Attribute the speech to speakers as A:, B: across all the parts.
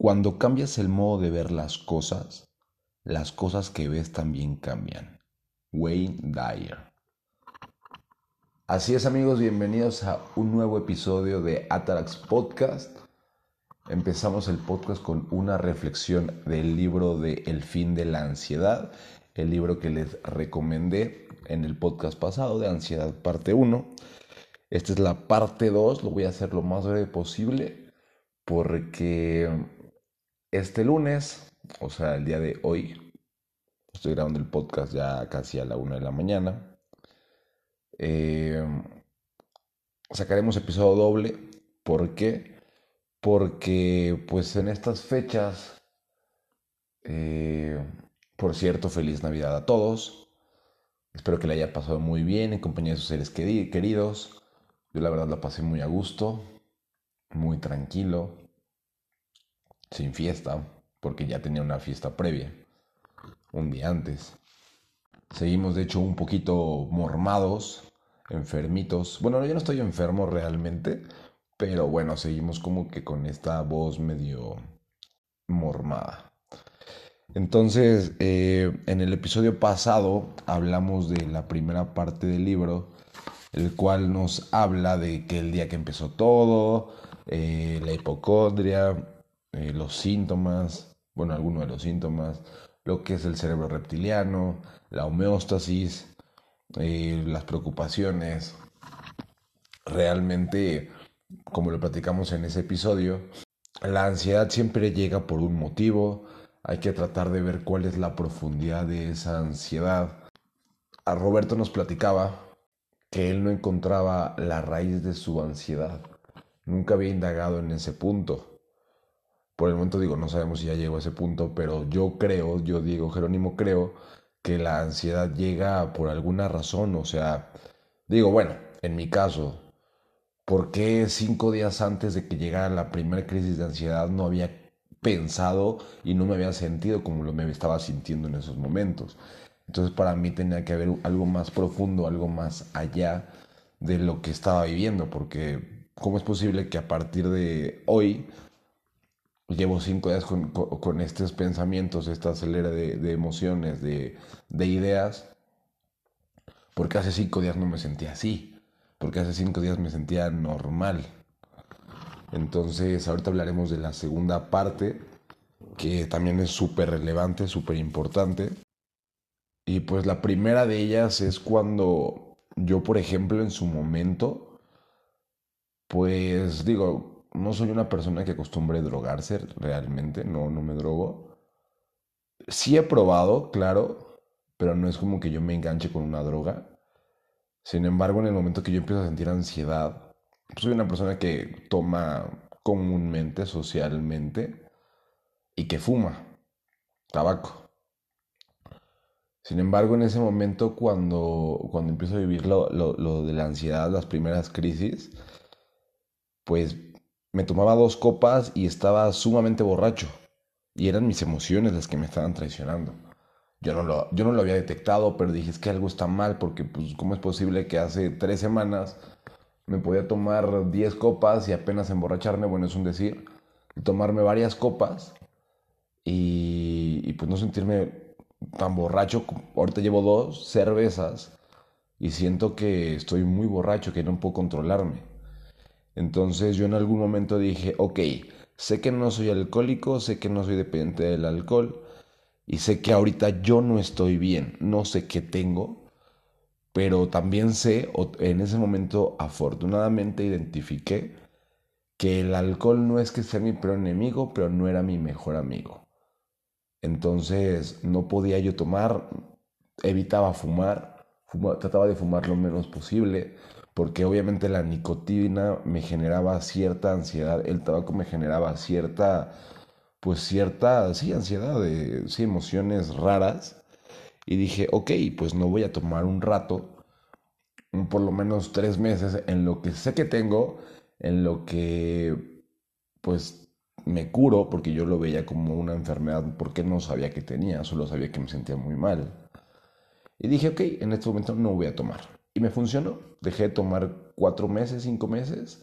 A: Cuando cambias el modo de ver las cosas, las cosas que ves también cambian. Wayne Dyer. Así es amigos, bienvenidos a un nuevo episodio de Atarax Podcast. Empezamos el podcast con una reflexión del libro de El fin de la ansiedad, el libro que les recomendé en el podcast pasado de Ansiedad parte 1. Esta es la parte 2, lo voy a hacer lo más breve posible porque este lunes, o sea, el día de hoy, estoy grabando el podcast ya casi a la una de la mañana. Eh, sacaremos episodio doble. ¿Por qué? Porque pues en estas fechas, eh, por cierto, feliz Navidad a todos. Espero que le haya pasado muy bien en compañía de sus seres queridos. Yo la verdad la pasé muy a gusto, muy tranquilo sin fiesta, porque ya tenía una fiesta previa, un día antes. Seguimos de hecho un poquito mormados, enfermitos. Bueno, yo no estoy enfermo realmente, pero bueno, seguimos como que con esta voz medio mormada. Entonces, eh, en el episodio pasado hablamos de la primera parte del libro, el cual nos habla de que el día que empezó todo, eh, la hipocondria, eh, los síntomas, bueno, algunos de los síntomas, lo que es el cerebro reptiliano, la homeostasis, eh, las preocupaciones. Realmente, como lo platicamos en ese episodio, la ansiedad siempre llega por un motivo. Hay que tratar de ver cuál es la profundidad de esa ansiedad. A Roberto nos platicaba que él no encontraba la raíz de su ansiedad. Nunca había indagado en ese punto por el momento digo, no sabemos si ya llegó a ese punto, pero yo creo, yo digo, Jerónimo, creo que la ansiedad llega por alguna razón, o sea, digo, bueno, en mi caso, ¿por qué cinco días antes de que llegara la primera crisis de ansiedad no había pensado y no me había sentido como lo me estaba sintiendo en esos momentos? Entonces para mí tenía que haber algo más profundo, algo más allá de lo que estaba viviendo, porque ¿cómo es posible que a partir de hoy llevo cinco días con, estos pensamientos, esta acelera de, emociones, de, ideas, porque hace cinco días no me sentía así, porque hace cinco días me sentía normal. Entonces, ahorita hablaremos de la segunda parte, que también es súper relevante, súper importante. Y pues la primera de ellas es cuando yo, por ejemplo, en su momento, pues digo, no soy una persona que acostumbre drogarse realmente, no, no me drogo. Sí he probado, claro, pero no es como que yo me enganche con una droga. Sin embargo, en el momento que yo empiezo a sentir ansiedad, soy una persona que toma comúnmente, socialmente, y que fuma tabaco. Sin embargo, en ese momento, cuando, cuando empiezo a vivir lo, lo de la ansiedad, las primeras crisis, pues me tomaba dos copas y estaba sumamente borracho. Y eran mis emociones las que me estaban traicionando. Yo no lo, yo no lo había detectado, pero dije, es que algo está mal, porque pues, ¿cómo es posible que hace tres semanas me podía tomar diez copas y apenas emborracharme? Bueno, es un decir, tomarme varias copas y, y pues no sentirme tan borracho. Ahorita llevo dos cervezas y siento que estoy muy borracho, que no puedo controlarme. Entonces yo en algún momento dije, ok, sé que no soy alcohólico, sé que no soy dependiente del alcohol y sé que ahorita yo no estoy bien, no sé qué tengo, pero también sé, en ese momento afortunadamente identifiqué que el alcohol no es que sea mi peor enemigo, pero no era mi mejor amigo. Entonces no podía yo tomar, evitaba fumar, trataba de fumar lo menos posible, porque obviamente la nicotina me generaba cierta ansiedad, el tabaco me generaba cierta, pues cierta, sí, ansiedad, sí, emociones raras. Y dije, ok, pues no voy a tomar un rato, por lo menos tres meses, en lo que sé que tengo, en lo que, pues, me curo, porque yo lo veía como una enfermedad, porque no sabía que tenía, solo sabía que me sentía muy mal. Y dije, ok, en este momento no voy a tomar. Y me funcionó. Dejé de tomar cuatro meses, cinco meses.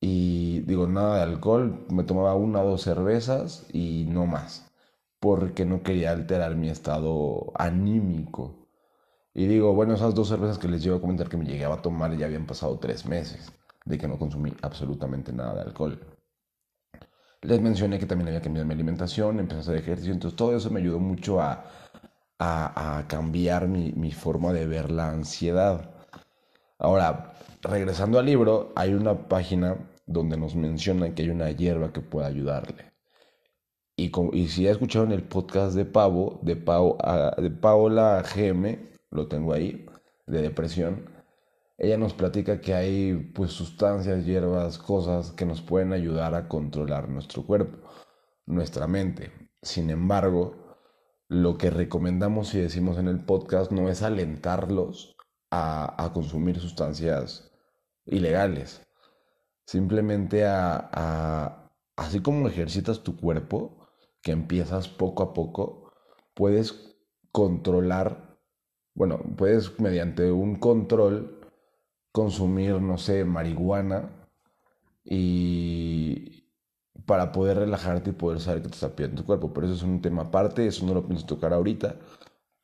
A: Y digo, nada de alcohol, me tomaba una o dos cervezas y no más, porque no quería alterar mi estado anímico. Y digo, bueno, esas dos cervezas que les llevo a comentar que me llegué a tomar ya habían pasado tres meses de que no consumí absolutamente nada de alcohol. Les mencioné que también había cambiado mi alimentación, empecé a hacer ejercicio, entonces todo eso me ayudó mucho a, a, cambiar mi, forma de ver la ansiedad. Ahora, regresando al libro, hay una página donde nos mencionan que hay una hierba que puede ayudarle. Y, si ya escucharon el podcast de Pavo, de, Pau, ah, de Paola GM, lo tengo ahí, de depresión, ella nos platica que hay pues sustancias, hierbas, cosas que nos pueden ayudar a controlar nuestro cuerpo, nuestra mente. Sin embargo, lo que recomendamos y decimos en el podcast no es alentarlos a, a consumir sustancias ilegales. Simplemente a, así como ejercitas tu cuerpo, que empiezas poco a poco, puedes controlar, bueno, puedes mediante un control consumir, no sé, marihuana y para poder relajarte y poder saber que te está pidiendo tu cuerpo. Pero eso es un tema aparte, eso no lo pienso tocar ahorita,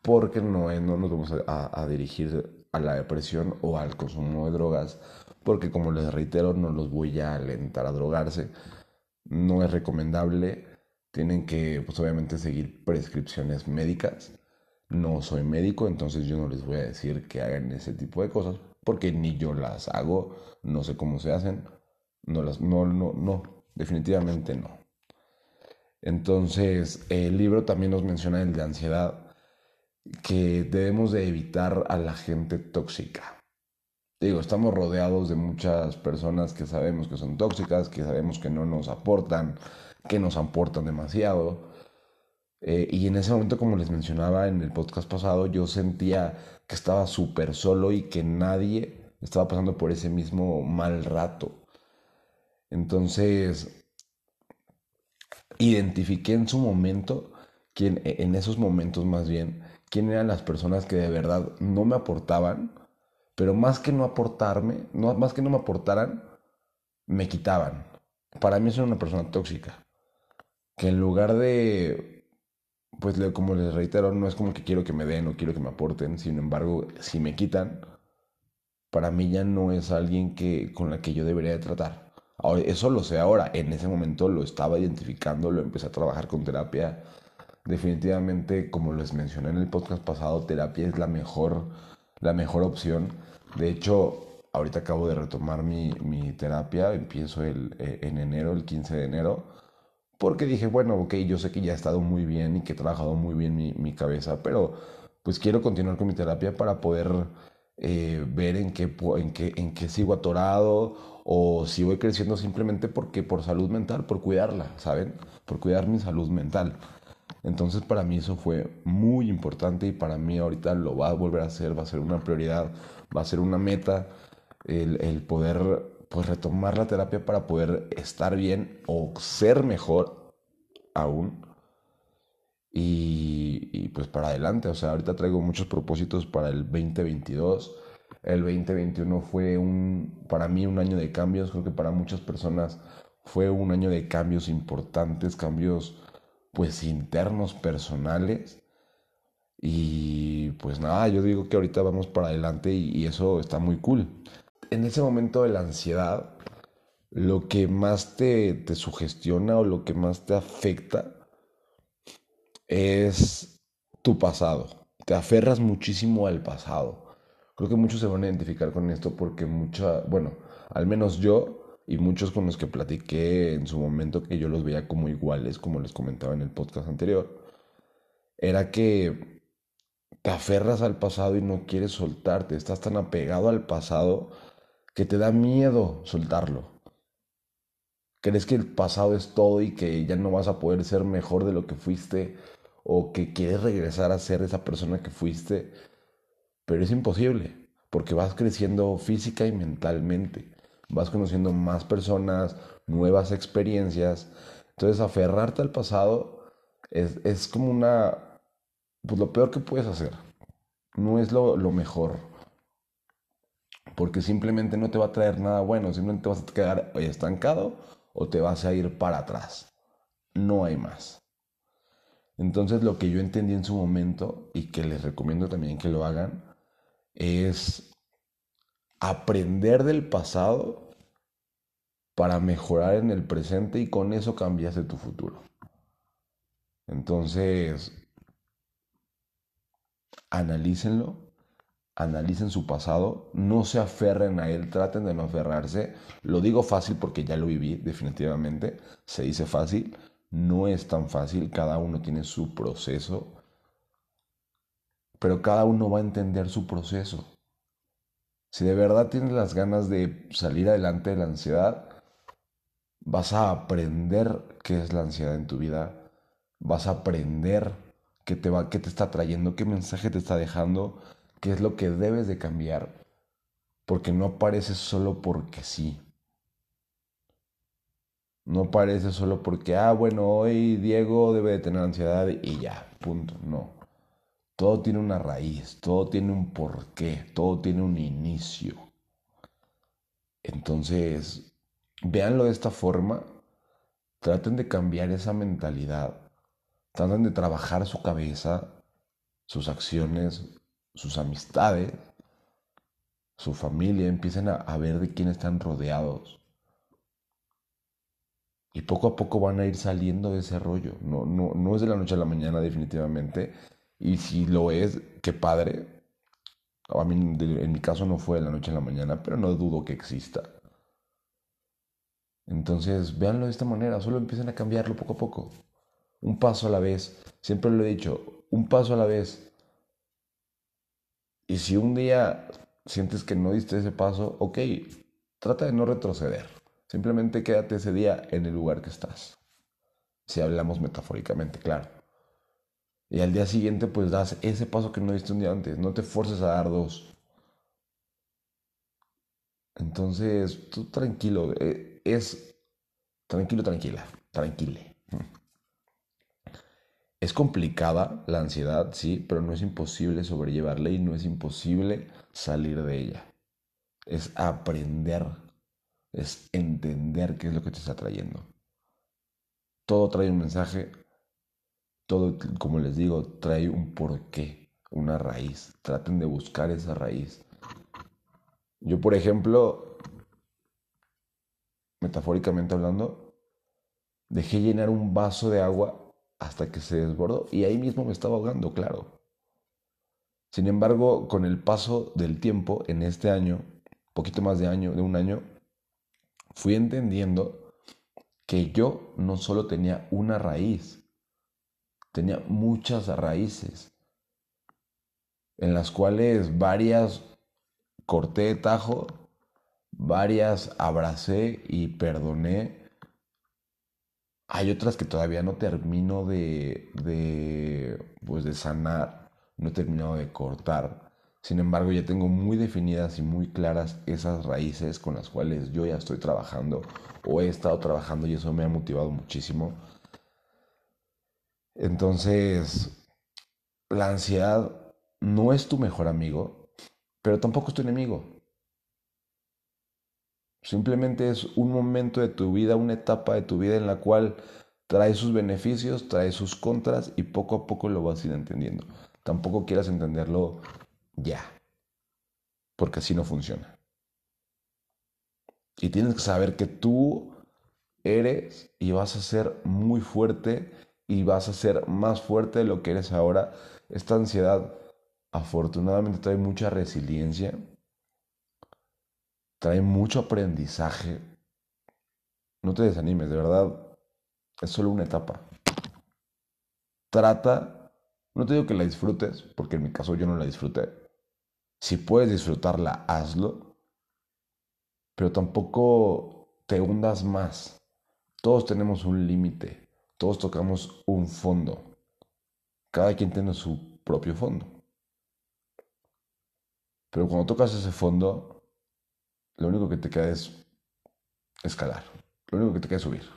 A: porque no, no nos vamos a dirigir a la depresión o al consumo de drogas porque como les reitero, no los voy a alentar a drogarse. No es recomendable. Tienen que, pues obviamente, seguir prescripciones médicas. No soy médico, entonces yo no les voy a decir que hagan ese tipo de cosas, porque ni yo las hago, no sé cómo se hacen. No las, no, no, no, definitivamente no. Entonces, el libro también nos menciona el de ansiedad, que debemos de evitar a la gente tóxica digo, estamos rodeados de muchas personas que sabemos que son tóxicas, que sabemos que no nos aportan, que nos aportan demasiado. Eh, y en ese momento, como les mencionaba en el podcast pasado, yo sentía que estaba súper solo y que nadie estaba pasando por ese mismo mal rato. Entonces, identifiqué en su momento, quién, en esos momentos más bien, quién eran las personas que de verdad no me aportaban pero más que no aportarme, no, más que no me aportaran, me quitaban. Para mí es una persona tóxica. Que en lugar de, pues como les reitero, no es como que quiero que me den o quiero que me aporten, sin embargo, si me quitan, para mí ya no es alguien que, con la que yo debería de tratar. Ahora, eso lo sé ahora, en ese momento lo estaba identificando, lo empecé a trabajar con terapia. Definitivamente, como les mencioné en el podcast pasado, terapia es la mejor, la mejor opción. De hecho, ahorita acabo de retomar mi, terapia, empiezo el, eh, en enero, el 15 de enero, porque dije, bueno, ok, yo sé que ya he estado muy bien y que he trabajado muy bien mi, cabeza, pero pues quiero continuar con mi terapia para poder eh, ver en qué, en, qué, en qué sigo atorado o si voy creciendo simplemente porque por salud mental, por cuidarla, ¿saben? Por cuidar mi salud mental. Entonces para mí eso fue muy importante y para mí ahorita lo va a volver a hacer, va a ser una prioridad va a ser una meta el, poder pues retomar la terapia para poder estar bien o ser mejor aún. Y, y, pues para adelante, o sea, ahorita traigo muchos propósitos para el 2022. El 2021 fue un, para mí un año de cambios, creo que para muchas personas fue un año de cambios importantes, cambios pues internos, personales. Y pues nada, yo digo que ahorita vamos para adelante y, eso está muy cool. En ese momento de la ansiedad, lo que más te, te sugestiona o lo que más te afecta es tu pasado. Te aferras muchísimo al pasado. Creo que muchos se van a identificar con esto porque mucha, bueno, al menos yo y muchos con los que platiqué en su momento que yo los veía como iguales, como les comentaba en el podcast anterior, era que te aferras al pasado y no quieres soltarte, estás tan apegado al pasado que te da miedo soltarlo. Crees que el pasado es todo y que ya no vas a poder ser mejor de lo que fuiste o que quieres regresar a ser esa persona que fuiste, pero es imposible porque vas creciendo física y mentalmente, vas conociendo más personas, nuevas experiencias, entonces aferrarte al pasado es, es como una pues lo peor que puedes hacer. No es lo, mejor. Porque simplemente no te va a traer nada bueno. Simplemente te vas a quedar estancado o te vas a ir para atrás. No hay más. Entonces lo que yo entendí en su momento y que les recomiendo también que lo hagan es aprender del pasado para mejorar en el presente y con eso cambias tu futuro. Entonces, analícenlo, analicen su pasado, no se aferren a él, traten de no aferrarse. Lo digo fácil porque ya lo viví, definitivamente, se dice fácil, no es tan fácil, cada uno tiene su proceso, pero cada uno va a entender su proceso. Si de verdad tienes las ganas de salir adelante de la ansiedad, vas a aprender qué es la ansiedad en tu vida, vas a aprender qué te, va, qué te está trayendo, qué mensaje te está dejando, qué es lo que debes de cambiar, porque no aparece solo porque sí. No aparece solo porque, ah, bueno, hoy Diego debe de tener ansiedad y ya, punto. No. Todo tiene una raíz, todo tiene un porqué, todo tiene un inicio. Entonces, véanlo de esta forma, traten de cambiar esa mentalidad, traten de trabajar su cabeza, sus acciones, sus amistades, su familia, empiecen a, ver de quién están rodeados. Y poco a poco van a ir saliendo de ese rollo. No, no, no es de la noche a la mañana definitivamente y si lo es, qué padre. A mí, en mi caso no fue de la noche a la mañana, pero no dudo que exista. Entonces, véanlo de esta manera, solo empiecen a cambiarlo poco a poco. Un paso a la vez. Siempre lo he dicho, un paso a la vez. Y si un día sientes que no diste ese paso, ok, trata de no retroceder. Simplemente quédate ese día en el lugar que estás. Si hablamos metafóricamente, claro. Y al día siguiente pues das ese paso que no diste un día antes. No te forces a dar dos. Entonces, tú tranquilo. Eh, es tranquilo, tranquila. Tranquile. Es complicada la ansiedad, sí, pero no es imposible sobrellevarla y no es imposible salir de ella. Es aprender, es entender qué es lo que te está trayendo. Todo trae un mensaje, todo, como les digo, trae un porqué, una raíz. Traten de buscar esa raíz. Yo, por ejemplo, metafóricamente hablando, dejé llenar un vaso de agua hasta que se desbordó y ahí mismo me estaba ahogando, claro. Sin embargo, con el paso del tiempo en este año, poquito más de año, de un año, fui entendiendo que yo no solo tenía una raíz, tenía muchas raíces, en las cuales varias corté de tajo, varias abracé y perdoné. Hay otras que todavía no termino de, pues de sanar, no he terminado de cortar. Sin embargo, ya tengo muy definidas y muy claras esas raíces con las cuales yo ya estoy trabajando o he estado trabajando y eso me ha motivado muchísimo. Entonces, la ansiedad no es tu mejor amigo, pero tampoco es tu enemigo. Simplemente es un momento de tu vida, una etapa de tu vida en la cual trae sus beneficios, trae sus contras y poco a poco lo vas a ir entendiendo. Tampoco quieras entenderlo ya, porque así no funciona. Y tienes que saber que tú eres y vas a ser muy fuerte y vas a ser más fuerte de lo que eres ahora. Esta ansiedad afortunadamente trae mucha resiliencia, trae mucho aprendizaje. No te desanimes, de verdad, es solo una etapa. Trata, no te digo que la disfrutes, porque en mi caso yo no la disfruté. Si puedes disfrutarla, hazlo, pero tampoco te hundas más. Todos tenemos un límite. Todos tocamos un fondo. Cada quien tiene su propio fondo. Pero cuando tocas ese fondo, lo único que te queda es escalar. Lo único que te queda es subir.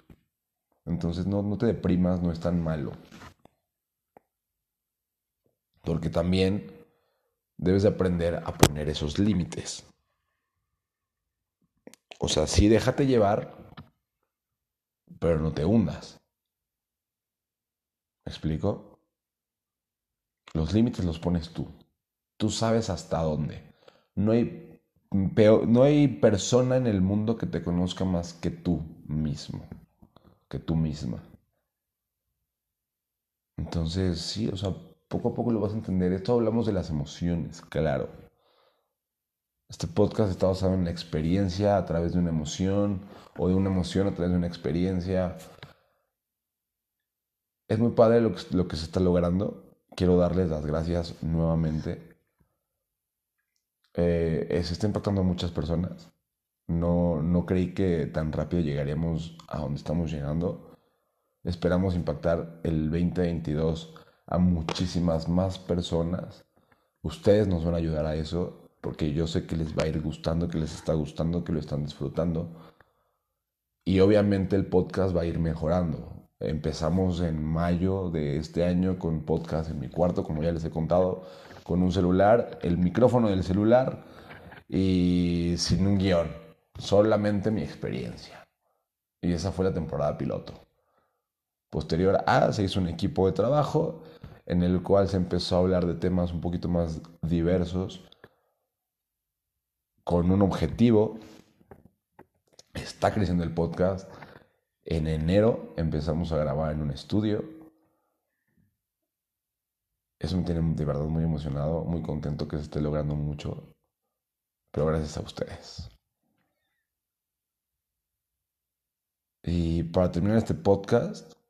A: Entonces no, no te deprimas, no es tan malo. Porque también debes de aprender a poner esos límites. O sea, sí déjate llevar, pero no te hundas. ¿Me explico? Los límites los pones tú. Tú sabes hasta dónde. No hay, no hay persona en el mundo que te conozca más que tú mismo, que tú misma. Entonces, sí, o sea, poco a poco lo vas a entender. Esto hablamos de las emociones, claro. Este podcast está basado en la experiencia a través de una emoción o de una emoción a través de una experiencia. Es muy padre lo que, se está logrando. Quiero darles las gracias nuevamente. Eh, se está impactando a muchas personas. No, no creí que tan rápido llegaríamos a donde estamos llegando. Esperamos impactar el 2022 a muchísimas más personas. Ustedes nos van a ayudar a eso porque yo sé que les va a ir gustando, que les está gustando, que lo están disfrutando. Y obviamente el podcast va a ir mejorando. Empezamos en mayo de este año con podcast en mi cuarto, como ya les he contado, con un celular, el micrófono del celular y sin un guion, solamente mi experiencia. Y esa fue la temporada piloto. Posterior a, se hizo un equipo de trabajo en el cual se empezó a hablar de temas un poquito más diversos con un objetivo. Está creciendo el podcast. En enero empezamos a grabar en un estudio. Eso me tiene de verdad muy emocionado, muy contento que se esté logrando mucho. Pero gracias a ustedes. Y para terminar este podcast,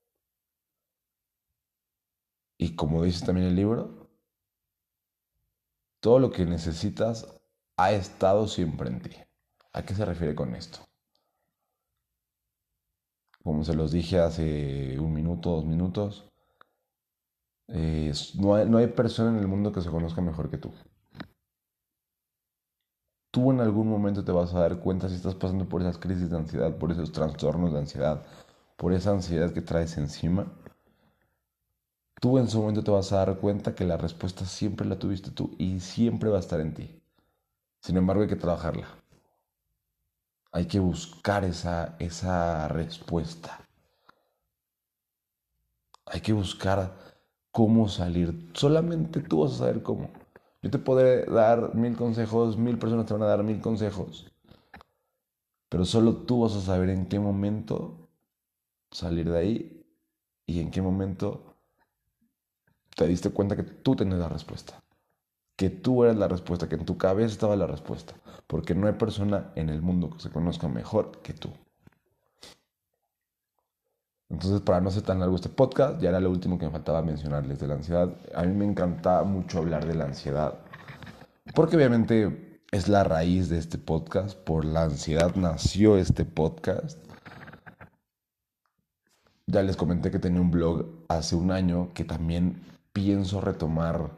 A: y como dice también el libro, todo lo que necesitas ha estado siempre en ti. ¿A qué se refiere con esto? Como se los dije hace un minuto, dos minutos, no, hay, no hay persona en el mundo que se conozca mejor que tú. Tú en algún momento te vas a dar cuenta si estás pasando por esas crisis de ansiedad, por esos trastornos de ansiedad, por esa ansiedad que traes encima. Tú en su momento te vas a dar cuenta que la respuesta siempre la tuviste tú y siempre va a estar en ti. Sin embargo, hay que trabajarla. Hay que buscar esa, esa respuesta. Hay que buscar cómo salir. Solamente tú vas a saber cómo. Yo te podré dar mil consejos, mil personas te van a dar mil consejos. Pero solo tú vas a saber en qué momento salir de ahí y en qué momento te diste cuenta que tú tienes la respuesta que tú eres la respuesta, que en tu cabeza estaba la respuesta, porque no hay persona en el mundo que se conozca mejor que tú. Entonces, para no ser tan largo este podcast, ya era lo último que me faltaba mencionarles de la ansiedad. A mí me encanta mucho hablar de la ansiedad, porque obviamente es la raíz de este podcast, por la ansiedad nació este podcast. Ya les comenté que tenía un blog hace un año que también pienso retomar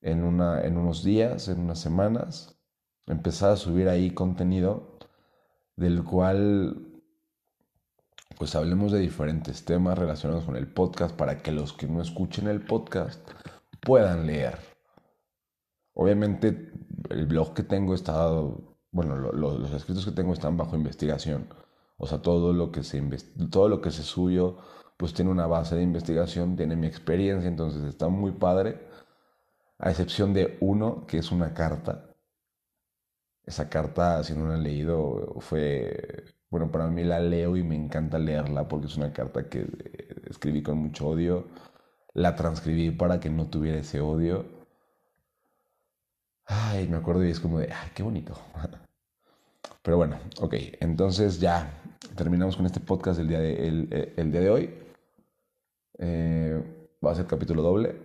A: en, una, en unos días, en unas semanas, empezar a subir ahí contenido del cual pues hablemos de diferentes temas relacionados con el podcast para que los que no escuchen el podcast puedan leer. Obviamente el blog que tengo está, bueno, los escritos que tengo están bajo investigación. O sea, todo lo que se todo lo que se suyo pues tiene una base de investigación, tiene mi experiencia, entonces está muy padre a excepción de uno, que es una carta. Esa carta, si no la han leído, fue, bueno, para mí la leo y me encanta leerla porque es una carta que eh, escribí con mucho odio. La transcribí para que no tuviera ese odio. Ay, me acuerdo y es como de, ay, qué bonito. Pero bueno, ok, entonces ya terminamos con este podcast el día de, el, eh, día de hoy. Eh, va a ser capítulo doble.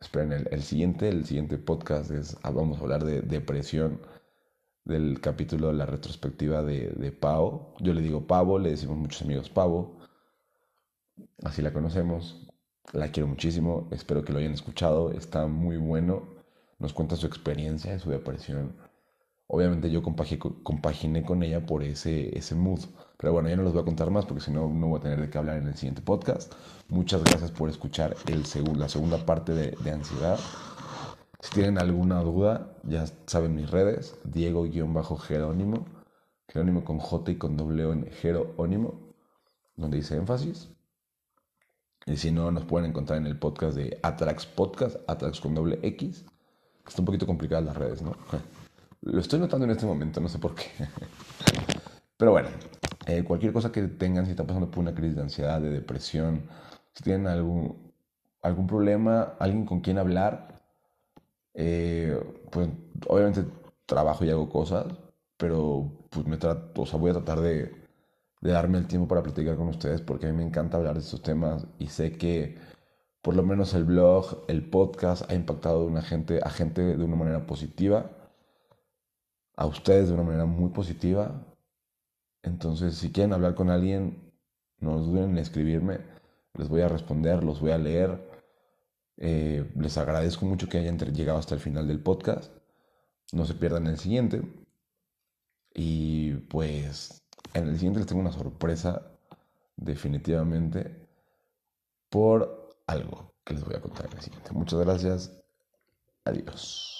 A: Esperen, el, siguiente, el siguiente podcast es, ah, vamos a hablar de depresión, del capítulo de la retrospectiva de, de Pau. Yo le digo Pavo, le decimos muchos amigos Pavo. Así la conocemos. La quiero muchísimo. Espero que lo hayan escuchado. Está muy bueno. Nos cuenta su experiencia su depresión. Obviamente yo compaginé con ella por ese, ese mood. Pero bueno, ya no los voy a contar más porque si no, no voy a tener de qué hablar en el siguiente podcast. Muchas gracias por escuchar el la segunda parte de, ansiedad. Si tienen alguna duda, ya saben mis redes, Diego-Jerónimo, Jerónimo con J y con W en Jerónimo. donde dice énfasis. Y si no, nos pueden encontrar en el podcast de Atrax Podcast, Atrax con doble X. Está un poquito complicada las redes, ¿no? Lo estoy notando en este momento, no sé por qué. Pero bueno, eh, cualquier cosa que tengan, si están pasando por una crisis de ansiedad, de depresión, si tienen algún, algún problema, alguien con quien hablar, eh, pues obviamente trabajo y hago cosas, pero pues me trato, o sea, voy a tratar de, de darme el tiempo para platicar con ustedes porque a mí me encanta hablar de estos temas y sé que por lo menos el blog, el podcast ha impactado a, una gente, a gente de una manera positiva, a ustedes de una manera muy positiva. Entonces, si quieren hablar con alguien, no duden en escribirme, les voy a responder, los voy a leer. Eh, les agradezco mucho que hayan llegado hasta el final del podcast. No se pierdan el siguiente. Y pues en el siguiente les tengo una sorpresa definitivamente por algo que les voy a contar en el siguiente. Muchas gracias. Adiós.